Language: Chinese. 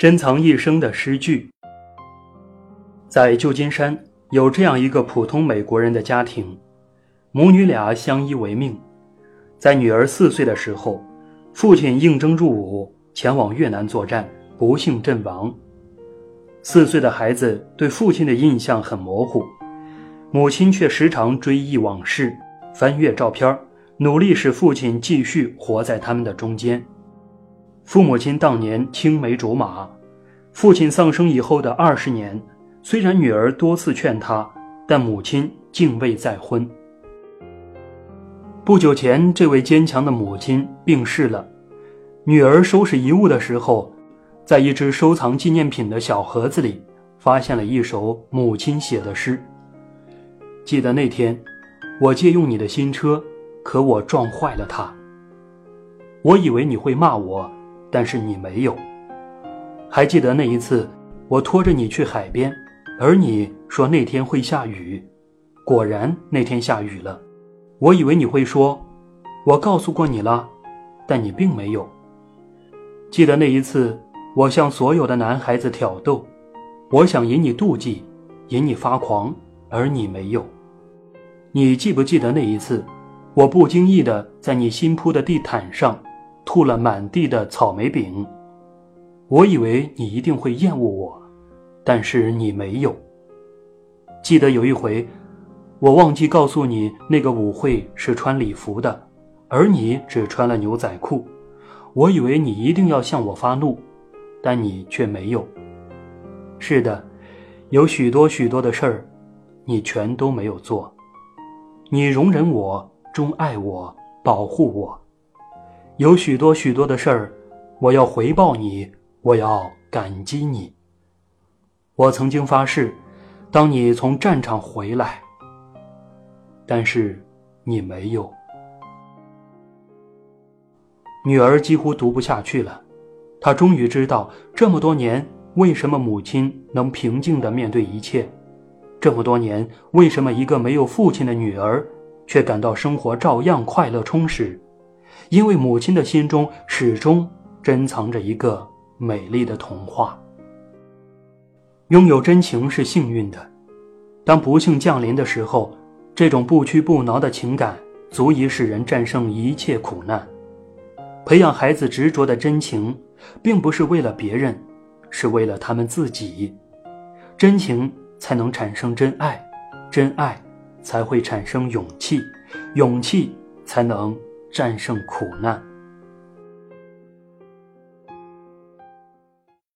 珍藏一生的诗句。在旧金山有这样一个普通美国人的家庭，母女俩相依为命。在女儿四岁的时候，父亲应征入伍，前往越南作战，不幸阵亡。四岁的孩子对父亲的印象很模糊，母亲却时常追忆往事，翻阅照片，努力使父亲继续活在他们的中间。父母亲当年青梅竹马，父亲丧生以后的二十年，虽然女儿多次劝他，但母亲竟未再婚。不久前，这位坚强的母亲病逝了。女儿收拾遗物的时候，在一只收藏纪念品的小盒子里，发现了一首母亲写的诗。记得那天，我借用你的新车，可我撞坏了它。我以为你会骂我，但是你没有。还记得那一次，我拖着你去海边，而你说那天会下雨，果然那天下雨了。我以为你会说，我告诉过你了，但你并没有。记得那一次，我向所有的男孩子挑逗，我想引你妒忌，引你发狂，而你没有。你记不记得那一次，我不经意的在你新铺的地毯上吐了满地的草莓饼？我以为你一定会厌恶我，但是你没有。记得有一回。我忘记告诉你，那个舞会是穿礼服的，而你只穿了牛仔裤。我以为你一定要向我发怒，但你却没有。是的，有许多许多的事儿，你全都没有做。你容忍我，钟爱我，保护我。有许多许多的事儿，我要回报你，我要感激你。我曾经发誓，当你从战场回来。但是，你没有。女儿几乎读不下去了，她终于知道这么多年为什么母亲能平静地面对一切，这么多年为什么一个没有父亲的女儿却感到生活照样快乐充实，因为母亲的心中始终珍藏着一个美丽的童话。拥有真情是幸运的，当不幸降临的时候。这种不屈不挠的情感，足以使人战胜一切苦难。培养孩子执着的真情，并不是为了别人，是为了他们自己。真情才能产生真爱，真爱才会产生勇气，勇气才能战胜苦难。